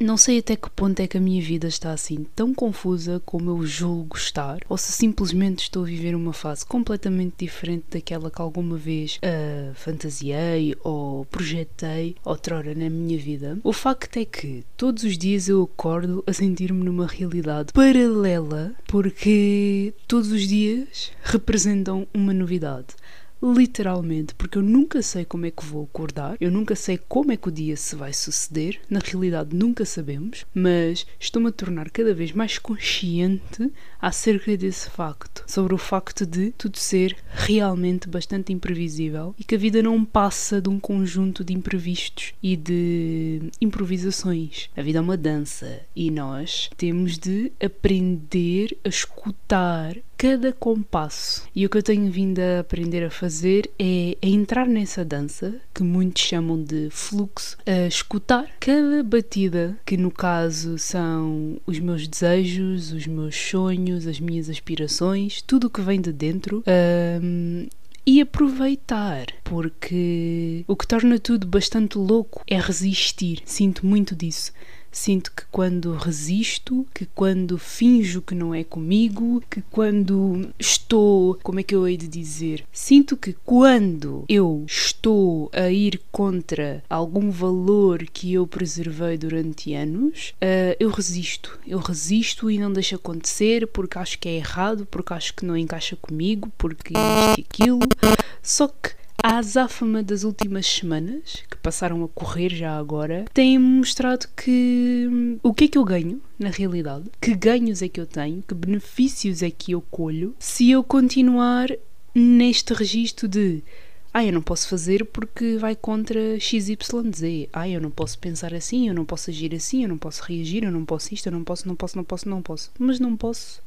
Não sei até que ponto é que a minha vida está assim tão confusa como eu julgo estar, ou se simplesmente estou a viver uma fase completamente diferente daquela que alguma vez uh, fantasiei ou projetei outrora na minha vida. O facto é que todos os dias eu acordo a sentir-me numa realidade paralela, porque todos os dias representam uma novidade literalmente, porque eu nunca sei como é que vou acordar, eu nunca sei como é que o dia se vai suceder, na realidade nunca sabemos, mas estou-me a tornar cada vez mais consciente acerca desse facto, sobre o facto de tudo ser realmente bastante imprevisível e que a vida não passa de um conjunto de imprevistos e de improvisações. A vida é uma dança e nós temos de aprender a escutar cada compasso. E o que eu tenho vindo a aprender a fazer é a entrar nessa dança, que muitos chamam de fluxo, a escutar cada batida, que no caso são os meus desejos, os meus sonhos, as minhas aspirações, tudo o que vem de dentro. Um, e aproveitar, porque o que torna tudo bastante louco é resistir. Sinto muito disso. Sinto que quando resisto, que quando finjo que não é comigo, que quando estou, como é que eu hei de dizer? Sinto que quando eu estou a ir contra algum valor que eu preservei durante anos, uh, eu resisto. Eu resisto e não deixo acontecer porque acho que é errado, porque acho que não encaixa comigo, porque isto e aquilo. Só que a azáfama das últimas semanas, que passaram a correr já agora, tem-me mostrado que hum, o que é que eu ganho, na realidade, que ganhos é que eu tenho, que benefícios é que eu colho, se eu continuar neste registro de ah, eu não posso fazer porque vai contra XYZ. Ah, eu não posso pensar assim, eu não posso agir assim, eu não posso reagir, eu não posso isto, eu não posso, não posso, não posso, não posso. Mas não posso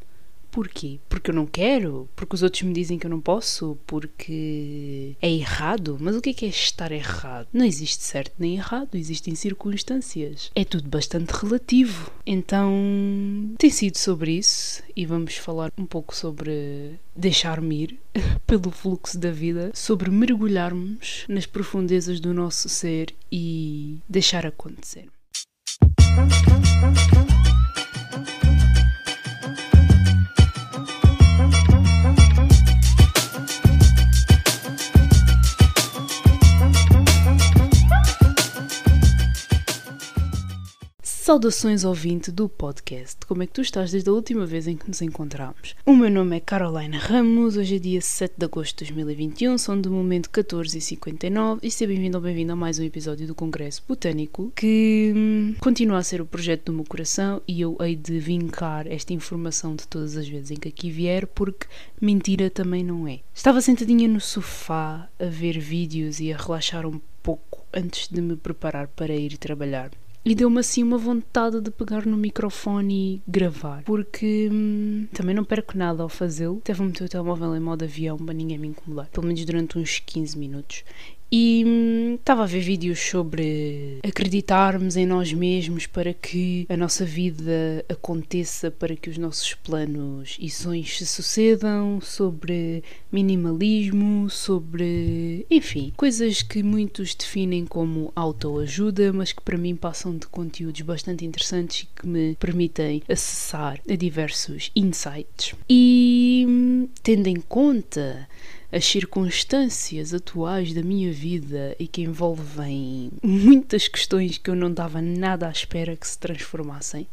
Porquê? Porque eu não quero? Porque os outros me dizem que eu não posso? Porque é errado? Mas o que é que é estar errado? Não existe certo nem errado, existem circunstâncias. É tudo bastante relativo. Então, tem sido sobre isso e vamos falar um pouco sobre deixar-me ir pelo fluxo da vida, sobre mergulharmos nas profundezas do nosso ser e deixar acontecer. Saudações ouvinte do podcast. Como é que tu estás desde a última vez em que nos encontramos? O meu nome é Carolina Ramos, hoje é dia 7 de agosto de 2021, são de momento 14h59 e seja bem-vindo ou bem-vindo a mais um episódio do Congresso Botânico que hum, continua a ser o projeto do meu coração e eu hei de vincar esta informação de todas as vezes em que aqui vier porque mentira também não é. Estava sentadinha no sofá a ver vídeos e a relaxar um pouco antes de me preparar para ir trabalhar. E deu-me assim uma vontade de pegar no microfone e gravar, porque hum, também não perco nada ao fazê-lo. Até vou meter o telemóvel em modo avião para ninguém me incomodar, pelo menos durante uns 15 minutos. E hum, estava a ver vídeos sobre acreditarmos em nós mesmos para que a nossa vida aconteça, para que os nossos planos e sonhos se sucedam, sobre minimalismo, sobre. enfim, coisas que muitos definem como autoajuda, mas que para mim passam de conteúdos bastante interessantes e que me permitem acessar a diversos insights. E hum, tendo em conta as circunstâncias atuais da minha vida e que envolvem muitas questões que eu não dava nada à espera que se transformassem,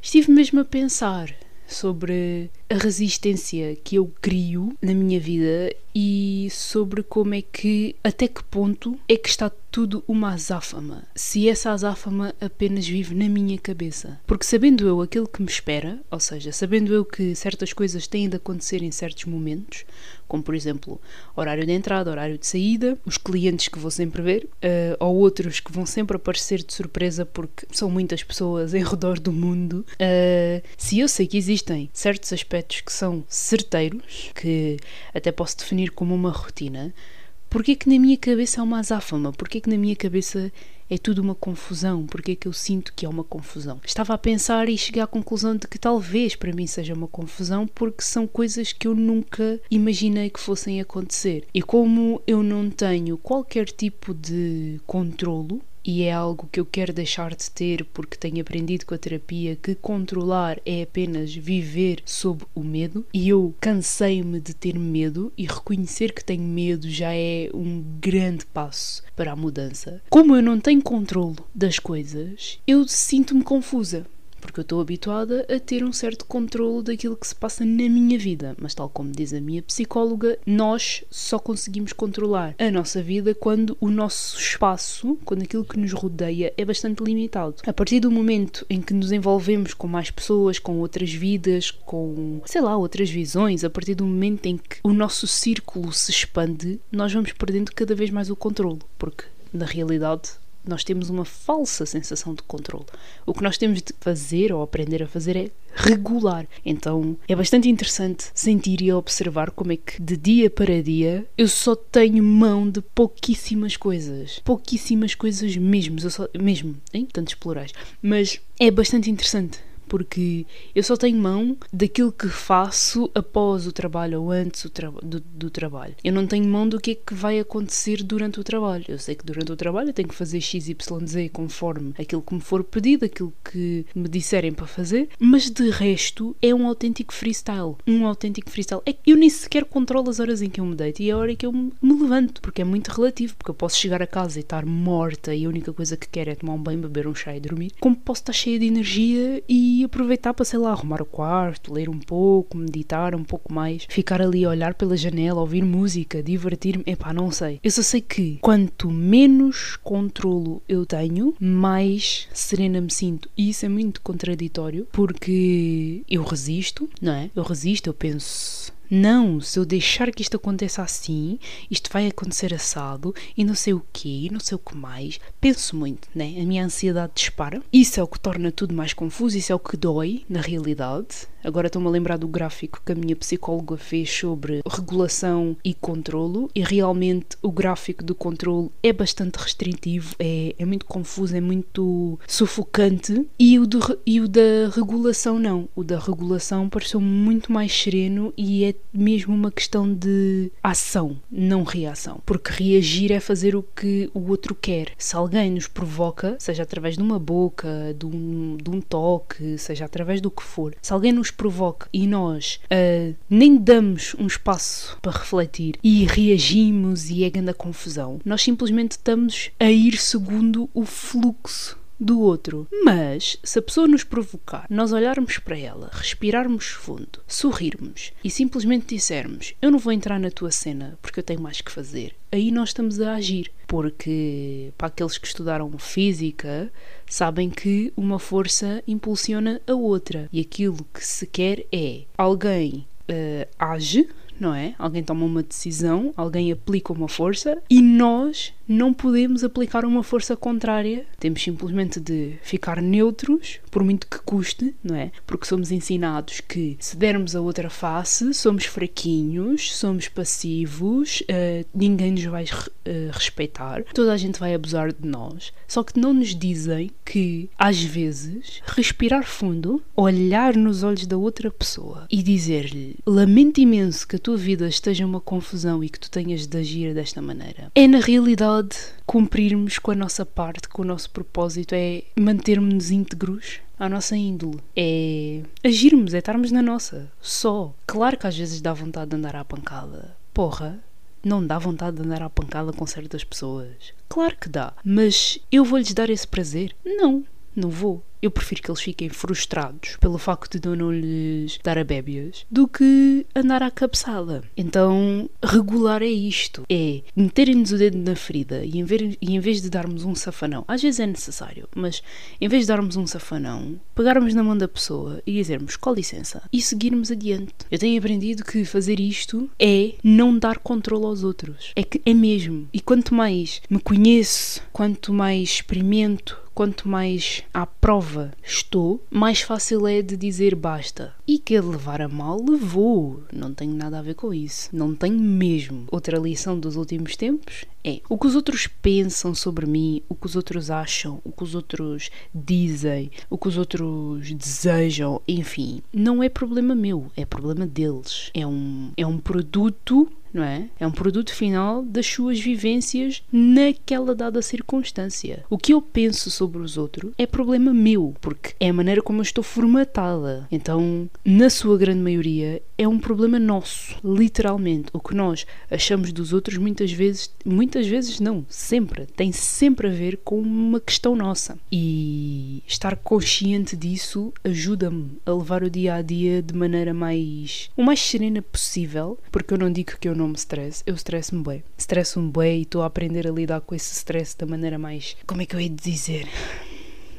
estive mesmo a pensar sobre a resistência que eu crio na minha vida e sobre como é que, até que ponto é que está tudo uma azáfama. Se essa azáfama apenas vive na minha cabeça. Porque sabendo eu aquilo que me espera, ou seja, sabendo eu que certas coisas têm de acontecer em certos momentos, como por exemplo horário de entrada, horário de saída, os clientes que vou sempre ver, uh, ou outros que vão sempre aparecer de surpresa porque são muitas pessoas em redor do mundo. Uh, se eu sei que existem certos aspectos aspectos que são certeiros, que até posso definir como uma rotina, porque é que na minha cabeça há uma azáfama? Porque é que na minha cabeça é tudo uma confusão? Porque é que eu sinto que é uma confusão? Estava a pensar e cheguei à conclusão de que talvez para mim seja uma confusão porque são coisas que eu nunca imaginei que fossem acontecer. E como eu não tenho qualquer tipo de controlo e é algo que eu quero deixar de ter porque tenho aprendido com a terapia que controlar é apenas viver sob o medo e eu cansei-me de ter medo e reconhecer que tenho medo já é um grande passo para a mudança. Como eu não tenho controle das coisas, eu sinto-me confusa porque eu estou habituada a ter um certo controle daquilo que se passa na minha vida. Mas, tal como diz a minha psicóloga, nós só conseguimos controlar a nossa vida quando o nosso espaço, quando aquilo que nos rodeia, é bastante limitado. A partir do momento em que nos envolvemos com mais pessoas, com outras vidas, com, sei lá, outras visões, a partir do momento em que o nosso círculo se expande, nós vamos perdendo cada vez mais o controle, porque na realidade nós temos uma falsa sensação de controle. O que nós temos de fazer ou aprender a fazer é regular. Então é bastante interessante sentir e observar como é que de dia para dia eu só tenho mão de pouquíssimas coisas. Pouquíssimas coisas mesmo. Eu só, mesmo, em tantos plurais. Mas é bastante interessante porque eu só tenho mão daquilo que faço após o trabalho ou antes do, do, trabalho. Eu não tenho mão do que é que vai acontecer durante o trabalho. Eu sei que durante o trabalho eu tenho que fazer XYZ conforme aquilo que me for pedido, aquilo que me disserem para fazer, mas de resto é um autêntico freestyle. Um autêntico freestyle. É que eu nem sequer controlo as horas em que eu me deito e a hora em que eu me levanto, porque é muito relativo, porque eu posso chegar a casa e estar morta e a única coisa que quero é tomar um banho, beber um chá e dormir, como posso estar cheia de energia e aproveitar para, sei lá, arrumar o quarto, ler um pouco, meditar um pouco mais, ficar ali a olhar pela janela, ouvir música, divertir-me. Epá, não sei. Eu só sei que quanto menos controlo eu tenho, mais serena me sinto. E isso é muito contraditório porque eu resisto, não é? Eu resisto, eu penso não, se eu deixar que isto aconteça assim, isto vai acontecer assado e não sei o quê, não sei o que mais. Penso muito, né? A minha ansiedade dispara. Isso é o que torna tudo mais confuso, isso é o que dói na realidade. Agora estou-me a lembrar do gráfico que a minha psicóloga fez sobre regulação e controlo, e realmente o gráfico do controlo é bastante restritivo, é, é muito confuso, é muito sufocante, e o, do, e o da regulação não. O da regulação pareceu muito mais sereno e é mesmo uma questão de ação, não reação. Porque reagir é fazer o que o outro quer. Se alguém nos provoca, seja através de uma boca, de um, de um toque, seja através do que for, se alguém nos provoca e nós uh, nem damos um espaço para refletir e reagimos e é grande a confusão, nós simplesmente estamos a ir segundo o fluxo do outro. Mas, se a pessoa nos provocar, nós olharmos para ela, respirarmos fundo, sorrirmos e simplesmente dissermos: Eu não vou entrar na tua cena porque eu tenho mais que fazer, aí nós estamos a agir. Porque, para aqueles que estudaram física, sabem que uma força impulsiona a outra. E aquilo que se quer é alguém uh, age não é? Alguém toma uma decisão, alguém aplica uma força e nós não podemos aplicar uma força contrária. Temos simplesmente de ficar neutros, por muito que custe, não é? Porque somos ensinados que se dermos a outra face, somos fraquinhos, somos passivos, uh, ninguém nos vai uh, respeitar, toda a gente vai abusar de nós. Só que não nos dizem que, às vezes, respirar fundo, olhar nos olhos da outra pessoa e dizer-lhe: Lamento imenso que a tua vida esteja uma confusão e que tu tenhas de agir desta maneira. É, na realidade, cumprirmos com a nossa parte, com o nosso propósito, é mantermos-nos íntegros à nossa índole. É agirmos, é estarmos na nossa. Só. Claro que às vezes dá vontade de andar à pancada. Porra, não dá vontade de andar à pancada com certas pessoas. Claro que dá. Mas eu vou-lhes dar esse prazer? Não, não vou eu prefiro que eles fiquem frustrados pelo facto de eu não lhes dar a bébias do que andar à cabeçada. Então, regular é isto: é meterem-nos o dedo na ferida e em, vez, e em vez de darmos um safanão, às vezes é necessário, mas em vez de darmos um safanão, pegarmos na mão da pessoa e dizermos com licença e seguirmos adiante. Eu tenho aprendido que fazer isto é não dar controle aos outros. É que é mesmo. E quanto mais me conheço, quanto mais experimento, quanto mais à prova estou, mais fácil é de dizer basta. E que levar a mal, levou. Não tenho nada a ver com isso. Não tenho mesmo. Outra lição dos últimos tempos é o que os outros pensam sobre mim, o que os outros acham, o que os outros dizem, o que os outros desejam, enfim, não é problema meu, é problema deles. É um, é um produto não é? É um produto final das suas vivências naquela dada circunstância. O que eu penso sobre os outros é problema meu, porque é a maneira como eu estou formatada. Então, na sua grande maioria, é um problema nosso, literalmente. O que nós achamos dos outros muitas vezes, muitas vezes não, sempre, tem sempre a ver com uma questão nossa. E estar consciente disso ajuda-me a levar o dia a dia de maneira mais o mais serena possível, porque eu não digo que eu não me stress, eu stresso-me bem. Stresso-me bem e estou a aprender a lidar com esse stress da maneira mais, como é que eu hei de dizer?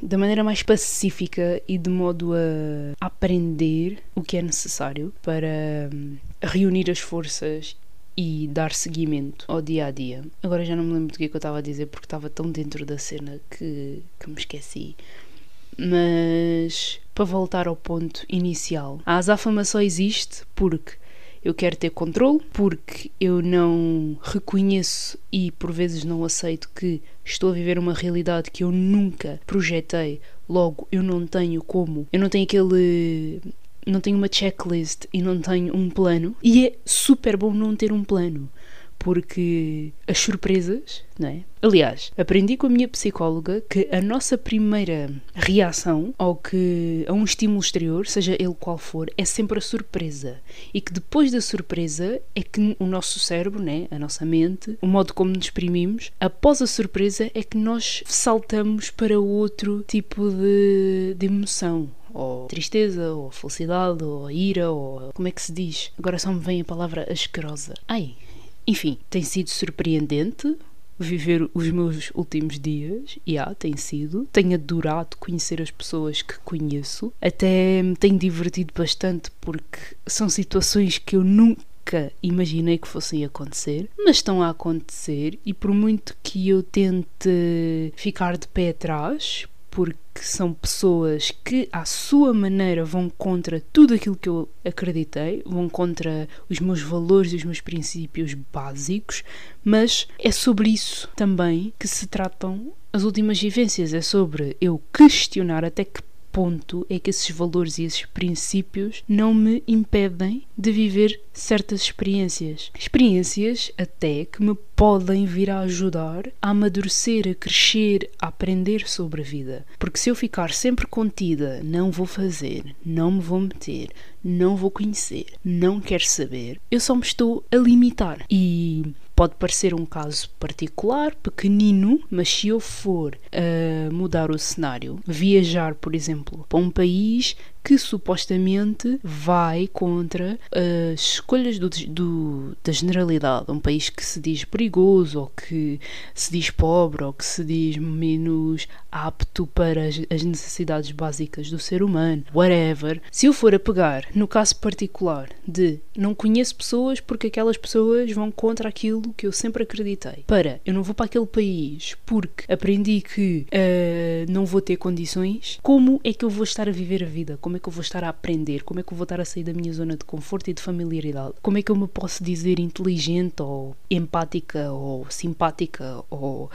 da maneira mais pacífica e de modo a aprender o que é necessário para hum, reunir as forças e dar seguimento ao dia a dia. Agora já não me lembro do que, é que eu estava a dizer porque estava tão dentro da cena que, que me esqueci. Mas para voltar ao ponto inicial, a azáfama só existe porque eu quero ter controle, porque eu não reconheço e por vezes não aceito que estou a viver uma realidade que eu nunca projetei. Logo, eu não tenho como, eu não tenho aquele não tenho uma checklist e não tenho um plano. E é super bom não ter um plano, porque as surpresas, não é? Aliás, aprendi com a minha psicóloga que a nossa primeira reação ao que a um estímulo exterior, seja ele qual for, é sempre a surpresa. E que depois da surpresa é que o nosso cérebro, né, a nossa mente, o modo como nos exprimimos, após a surpresa é que nós saltamos para outro tipo de, de emoção ou tristeza, ou felicidade, ou ira, ou como é que se diz? Agora só me vem a palavra asquerosa. Ai, enfim, tem sido surpreendente viver os meus últimos dias, e yeah, tem sido. Tenho adorado conhecer as pessoas que conheço, até me tenho divertido bastante porque são situações que eu nunca imaginei que fossem acontecer, mas estão a acontecer. E por muito que eu tente ficar de pé atrás, porque são pessoas que, à sua maneira, vão contra tudo aquilo que eu acreditei, vão contra os meus valores e os meus princípios básicos, mas é sobre isso também que se tratam as últimas vivências. É sobre eu questionar até que ponto é que esses valores e esses princípios não me impedem de viver certas experiências. Experiências até que me podem vir a ajudar a amadurecer, a crescer, a aprender sobre a vida. Porque se eu ficar sempre contida, não vou fazer, não me vou meter, não vou conhecer, não quero saber, eu só me estou a limitar. E pode parecer um caso particular, pequenino, mas se eu for uh, mudar o cenário, viajar, por exemplo, para um país que supostamente vai contra as escolhas do, do, da generalidade. Um país que se diz perigoso, ou que se diz pobre, ou que se diz menos apto para as, as necessidades básicas do ser humano, whatever. Se eu for a pegar no caso particular de não conheço pessoas porque aquelas pessoas vão contra aquilo que eu sempre acreditei, para eu não vou para aquele país porque aprendi que uh, não vou ter condições, como é que eu vou estar a viver a vida? Como como é que eu vou estar a aprender, como é que eu vou estar a sair da minha zona de conforto e de familiaridade, como é que eu me posso dizer inteligente ou empática ou simpática ou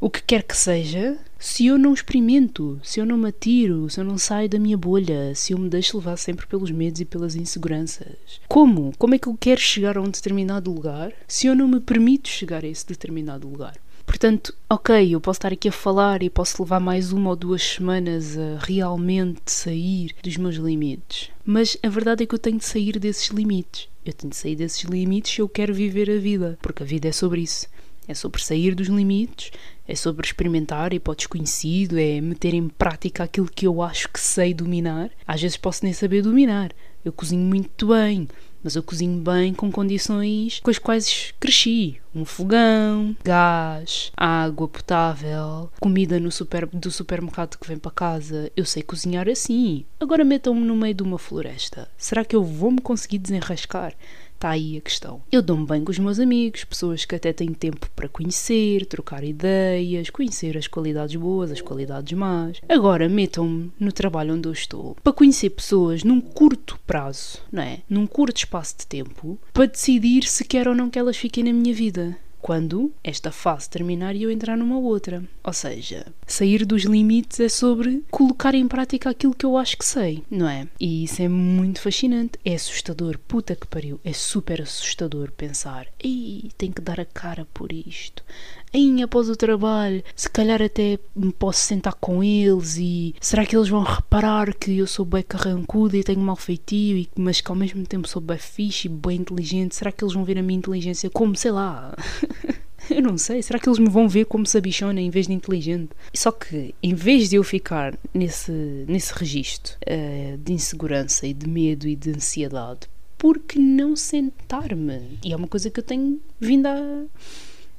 o que quer que seja, se eu não experimento, se eu não me atiro, se eu não saio da minha bolha, se eu me deixo levar sempre pelos medos e pelas inseguranças. Como? Como é que eu quero chegar a um determinado lugar se eu não me permito chegar a esse determinado lugar? Portanto, ok, eu posso estar aqui a falar e posso levar mais uma ou duas semanas a realmente sair dos meus limites. Mas a verdade é que eu tenho de sair desses limites. Eu tenho de sair desses limites se eu quero viver a vida. Porque a vida é sobre isso. É sobre sair dos limites, é sobre experimentar e para o desconhecido, é meter em prática aquilo que eu acho que sei dominar. Às vezes posso nem saber dominar. Eu cozinho muito bem, mas eu cozinho bem com condições com as quais cresci. Um fogão, gás, água potável, comida no super, do supermercado que vem para casa. Eu sei cozinhar assim. Agora metam-me no meio de uma floresta. Será que eu vou me conseguir desenrascar? Está aí a questão. Eu dou-me bem com os meus amigos, pessoas que até têm tempo para conhecer, trocar ideias, conhecer as qualidades boas, as qualidades más. Agora metam-me no trabalho onde eu estou para conhecer pessoas num curto prazo, não é? Num curto espaço de tempo, para decidir se quero ou não que elas fiquem na minha vida. Quando esta fase terminar e eu entrar numa outra. Ou seja, sair dos limites é sobre colocar em prática aquilo que eu acho que sei, não é? E isso é muito fascinante, é assustador, puta que pariu, é super assustador pensar, ei, tenho que dar a cara por isto. Aí após o trabalho, se calhar até me posso sentar com eles e será que eles vão reparar que eu sou bem carrancuda e tenho mal feitio, e, mas que ao mesmo tempo sou bem fixe e bem inteligente? Será que eles vão ver a minha inteligência como, sei lá, Eu não sei, será que eles me vão ver como sabichona em vez de inteligente? Só que, em vez de eu ficar nesse, nesse registro uh, de insegurança e de medo e de ansiedade, por que não sentar-me? E é uma coisa que eu tenho vindo a,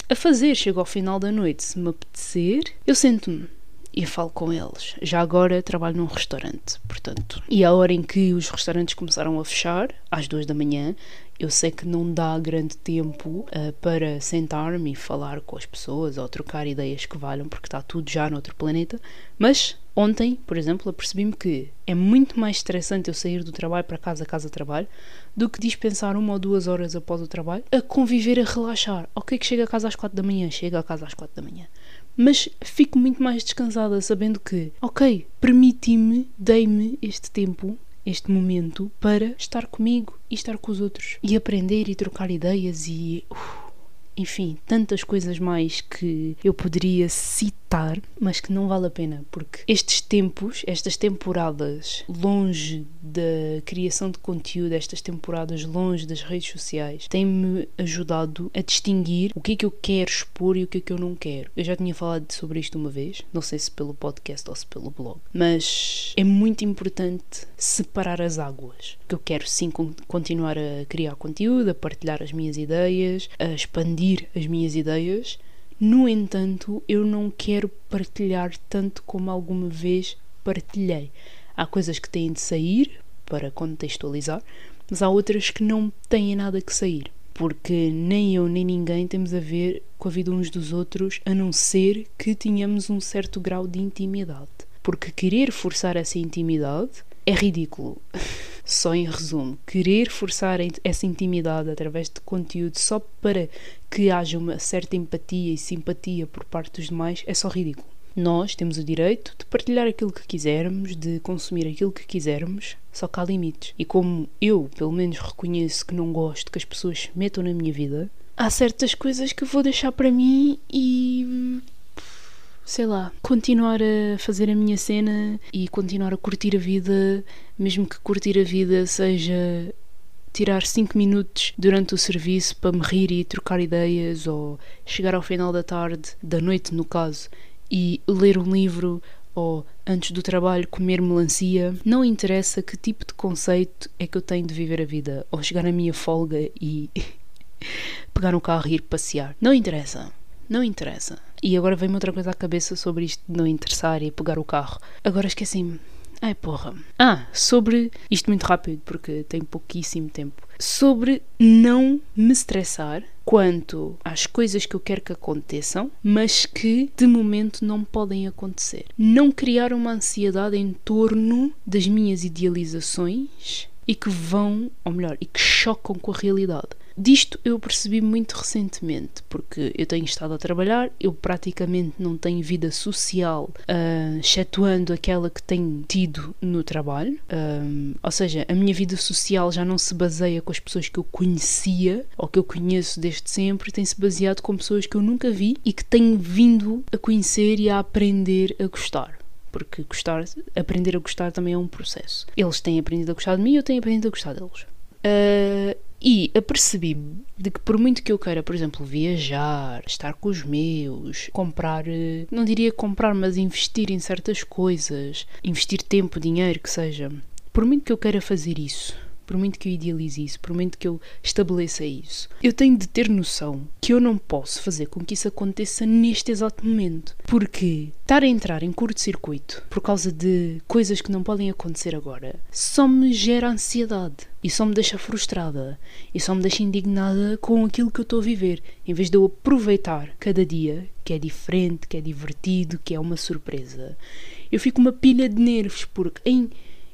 a fazer. Chego ao final da noite, se me apetecer, eu sento-me e falo com eles. Já agora trabalho num restaurante, portanto. E a hora em que os restaurantes começaram a fechar, às duas da manhã, eu sei que não dá grande tempo uh, para sentar-me e falar com as pessoas ou trocar ideias que valham, porque está tudo já noutro planeta. Mas ontem, por exemplo, apercebi-me que é muito mais estressante eu sair do trabalho para casa, casa-trabalho, do que dispensar uma ou duas horas após o trabalho a conviver, a relaxar. Ok, que chega a casa às quatro da manhã, chega a casa às quatro da manhã. Mas fico muito mais descansada sabendo que, ok, permiti-me, dei-me este tempo este momento para estar comigo e estar com os outros. E aprender e trocar ideias e uh, enfim, tantas coisas mais que eu poderia citar, mas que não vale a pena, porque estes tempos, estas temporadas longe da criação de conteúdo, estas temporadas longe das redes sociais, têm-me ajudado a distinguir o que é que eu quero expor e o que é que eu não quero. Eu já tinha falado sobre isto uma vez, não sei se pelo podcast ou se pelo blog, mas é muito importante separar as águas. Que eu quero sim continuar a criar conteúdo, a partilhar as minhas ideias, a expandir as minhas ideias. No entanto, eu não quero partilhar tanto como alguma vez partilhei. Há coisas que têm de sair para contextualizar, mas há outras que não têm nada que sair, porque nem eu nem ninguém temos a ver com a vida uns dos outros, a não ser que tenhamos um certo grau de intimidade. Porque querer forçar essa intimidade é ridículo. Só em resumo, querer forçar essa intimidade através de conteúdo só para que haja uma certa empatia e simpatia por parte dos demais é só ridículo. Nós temos o direito de partilhar aquilo que quisermos, de consumir aquilo que quisermos, só que há limites. E como eu, pelo menos, reconheço que não gosto que as pessoas se metam na minha vida, há certas coisas que eu vou deixar para mim e sei lá, continuar a fazer a minha cena e continuar a curtir a vida, mesmo que curtir a vida seja tirar 5 minutos durante o serviço para me rir e trocar ideias ou chegar ao final da tarde, da noite no caso, e ler um livro ou antes do trabalho comer melancia. Não interessa que tipo de conceito é que eu tenho de viver a vida ou chegar à minha folga e pegar um carro e ir passear. Não interessa. Não interessa. E agora vem-me outra coisa à cabeça sobre isto de não interessar e pegar o carro. Agora esqueci-me. Ai porra. Ah, sobre. Isto muito rápido, porque tenho pouquíssimo tempo. Sobre não me estressar quanto às coisas que eu quero que aconteçam, mas que de momento não podem acontecer. Não criar uma ansiedade em torno das minhas idealizações e que vão, ou melhor, e que chocam com a realidade. Disto eu percebi muito recentemente, porque eu tenho estado a trabalhar, eu praticamente não tenho vida social, uh, excetuando aquela que tenho tido no trabalho. Um, ou seja, a minha vida social já não se baseia com as pessoas que eu conhecia ou que eu conheço desde sempre, tem-se baseado com pessoas que eu nunca vi e que tenho vindo a conhecer e a aprender a gostar porque gostar, aprender a gostar também é um processo. Eles têm aprendido a gostar de mim, eu tenho aprendido a gostar deles. Uh, e apercebi-me de que, por muito que eu queira, por exemplo, viajar, estar com os meus, comprar, eh, não diria comprar, mas investir em certas coisas, investir tempo, dinheiro, que seja, por muito que eu queira fazer isso, por muito que eu idealize isso, por muito que eu estabeleça isso, eu tenho de ter noção que eu não posso fazer com que isso aconteça neste exato momento. Porque estar a entrar em curto-circuito por causa de coisas que não podem acontecer agora só me gera ansiedade e só me deixa frustrada e só me deixa indignada com aquilo que eu estou a viver, em vez de eu aproveitar cada dia que é diferente, que é divertido, que é uma surpresa. Eu fico uma pilha de nervos porque em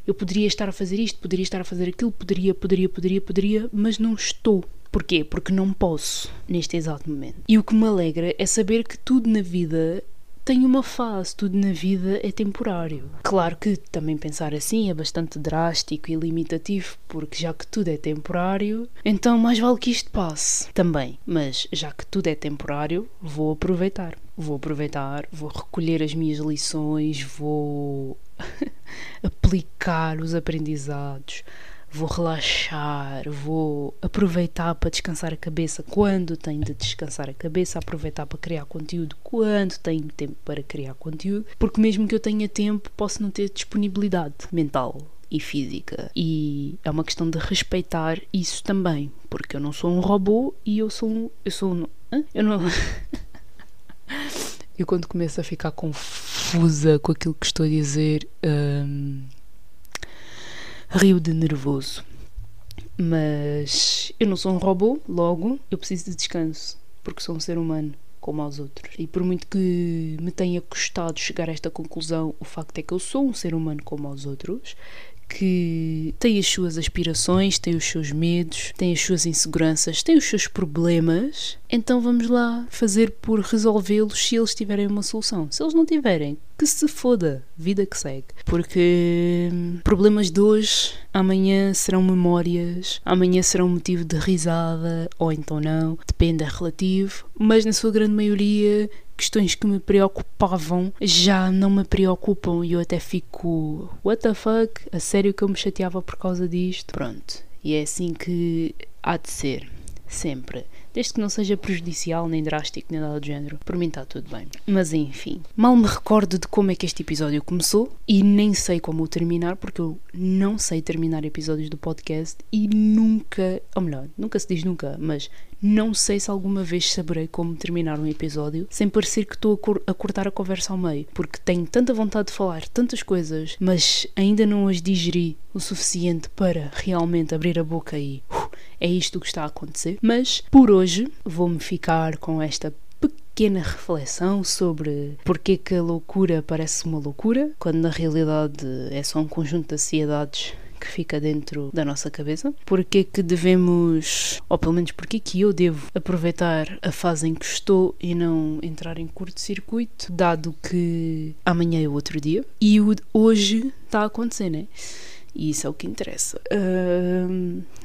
eu poderia estar a fazer isto, poderia estar a fazer aquilo, poderia, poderia, poderia, poderia, mas não estou. Porquê? Porque não posso neste exato momento. E o que me alegra é saber que tudo na vida tem uma fase, tudo na vida é temporário. Claro que também pensar assim é bastante drástico e limitativo, porque já que tudo é temporário, então mais vale que isto passe também. Mas já que tudo é temporário, vou aproveitar. Vou aproveitar, vou recolher as minhas lições, vou aplicar os aprendizados vou relaxar, vou aproveitar para descansar a cabeça quando tenho de descansar a cabeça, aproveitar para criar conteúdo quando tenho tempo para criar conteúdo, porque mesmo que eu tenha tempo, posso não ter disponibilidade mental e física. E é uma questão de respeitar isso também, porque eu não sou um robô e eu sou um. Eu sou um. Eu não. eu quando começo a ficar confusa com aquilo que estou a dizer. Hum, rio de nervoso. Mas eu não sou um robô, logo eu preciso de descanso, porque sou um ser humano como aos outros. E por muito que me tenha custado chegar a esta conclusão, o facto é que eu sou um ser humano como aos outros, que tem as suas aspirações, tem os seus medos, tem as suas inseguranças, tem os seus problemas. Então vamos lá fazer por resolvê-los se eles tiverem uma solução. Se eles não tiverem, que se foda, vida que segue. Porque hum, problemas de hoje, amanhã serão memórias, amanhã serão motivo de risada, ou então não, depende, é relativo, mas na sua grande maioria questões que me preocupavam já não me preocupam e eu até fico what the fuck, a sério que eu me chateava por causa disto. Pronto, e é assim que há de ser, sempre desde que não seja prejudicial, nem drástico, nem nada do género. Por mim está tudo bem. Mas enfim, mal me recordo de como é que este episódio começou e nem sei como o terminar, porque eu não sei terminar episódios do podcast e nunca, ou melhor, nunca se diz nunca, mas não sei se alguma vez saberei como terminar um episódio sem parecer que estou a, a, cortar a conversa ao meio, porque tenho tanta vontade de falar tantas coisas, mas ainda não as digeri o suficiente para realmente abrir a boca e uh, é isto que está a acontecer. Mas por hoje vou-me ficar com esta pequena reflexão sobre porque que a loucura parece uma loucura, quando na realidade é só um conjunto de ansiedades que fica dentro da nossa cabeça. Porque que devemos, ou pelo menos porque que eu devo aproveitar a fase em que estou e não entrar em curto-circuito, dado que amanhã é outro dia e hoje está a acontecer, né? E isso é o que interessa.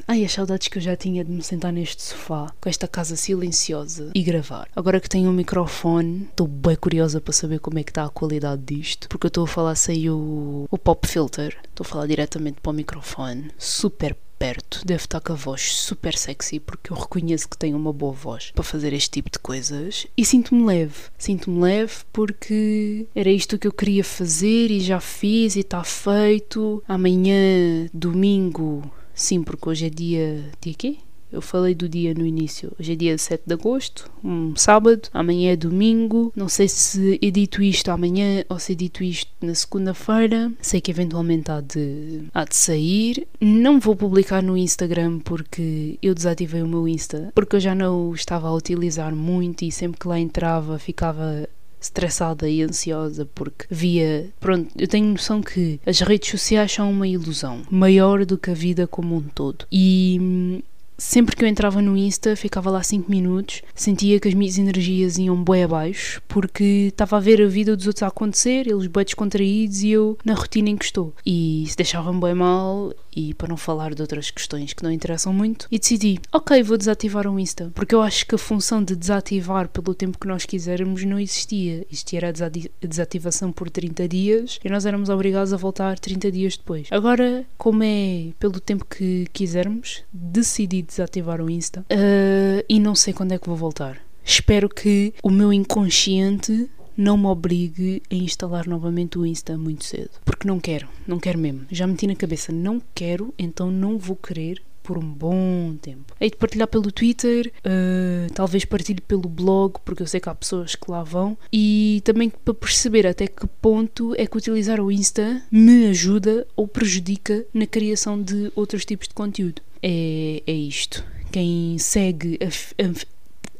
Ai, as saudades que eu já tinha de me sentar neste sofá, com esta casa silenciosa e gravar. Agora que tenho um microfone, estou bem curiosa para saber como é que está a qualidade disto, porque eu estou a falar sem o, o pop filter, estou a falar diretamente para o microfone, super perto, deve estar com a voz super sexy, porque eu reconheço que tenho uma boa voz para fazer este tipo de coisas. E sinto-me leve. Sinto-me leve porque era isto que eu queria fazer e já fiz e está feito. Amanhã, domingo, sim, porque hoje é dia. Dia quê? Eu falei do dia no início. Hoje é dia 7 de agosto, um sábado. Amanhã é domingo. Não sei se edito isto amanhã ou se edito isto na segunda-feira. Sei que eventualmente há de, há de sair. Não vou publicar no Instagram porque eu desativei o meu Insta. Porque eu já não o estava a utilizar muito e sempre que lá entrava ficava estressada e ansiosa porque via. Pronto, eu tenho noção que as redes sociais são uma ilusão maior do que a vida como um todo. E hum, sempre que eu entrava no Insta, ficava lá 5 minutos, sentia que as minhas energias iam bem abaixo, porque estava a ver a vida dos outros a acontecer, eles bem descontraídos e eu na rotina em que estou. E isso deixava-me bem mal, e para não falar de outras questões que não interessam muito, e decidi, ok, vou desativar o Insta, porque eu acho que a função de desativar pelo tempo que nós quisermos não existia. Existia a desativação por 30 dias e nós éramos obrigados a voltar 30 dias depois. Agora, como é pelo tempo que quisermos, decidi desativar o Insta uh, e não sei quando é que vou voltar. Espero que o meu inconsciente não me obrigue a instalar novamente o Insta muito cedo. Porque não quero, não quero mesmo. Já meti na cabeça, não quero, então não vou querer por um bom tempo. Hei de partilhar pelo Twitter, uh, talvez partilhe pelo blog, porque eu sei que há pessoas que lá vão, e também para perceber até que ponto é que utilizar o Insta me ajuda ou prejudica na criação de outros tipos de conteúdo é, é isto. Quem segue af, af,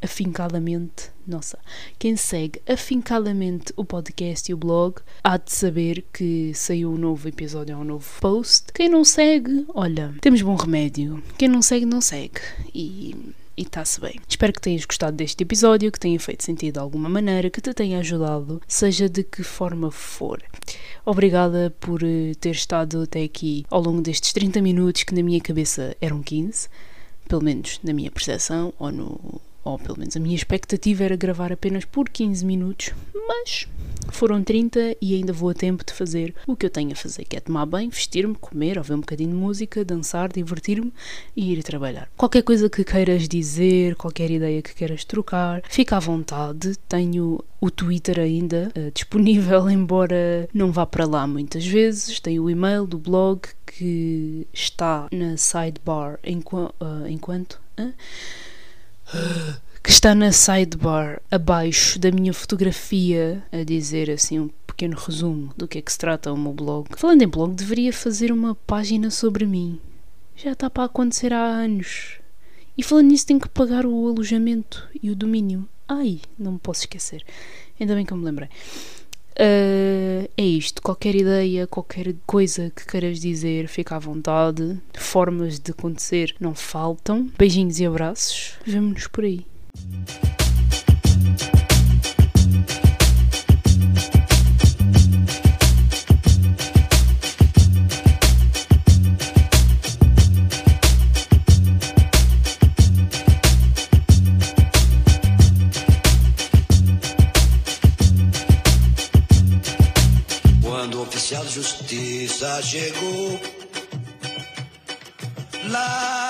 afincadamente, nossa, quem segue afincadamente o podcast e o blog há de saber que saiu um novo episódio, um novo post. Quem não segue, olha, temos bom remédio. Quem não segue, não segue. E e está-se bem. Espero que tenhas gostado deste episódio, que tenha feito sentido de alguma maneira, que te tenha ajudado, seja de que forma for. Obrigada por eh, ter estado até aqui ao longo destes 30 minutos que na minha cabeça eram 15, pelo menos na minha percepção ou no ou pelo menos a minha expectativa era gravar apenas por 15 minutos, mas foram 30 e ainda vou a tempo de fazer o que eu tenho a fazer, que é tomar banho, vestir-me, comer, ouvir um bocadinho de música, dançar, divertir-me e ir trabalhar. Qualquer coisa que queiras dizer, qualquer ideia que queiras trocar, fica à vontade. Tenho o Twitter ainda uh, disponível, embora não vá para lá muitas vezes. Tenho o e-mail do blog que está na sidebar enqu uh, enquanto. Uh, que está na sidebar abaixo da minha fotografia a dizer assim um pequeno resumo do que é que se trata o meu blog. Falando em blog, deveria fazer uma página sobre mim. Já está para acontecer há anos. E falando nisso, tenho que pagar o alojamento e o domínio. Ai, não me posso esquecer. Ainda bem que eu me lembrei. Uh, é isto. Qualquer ideia, qualquer coisa que queiras dizer, fica à vontade. Formas de acontecer não faltam. Beijinhos e abraços. Vemo-nos por aí. Justiça chegou lá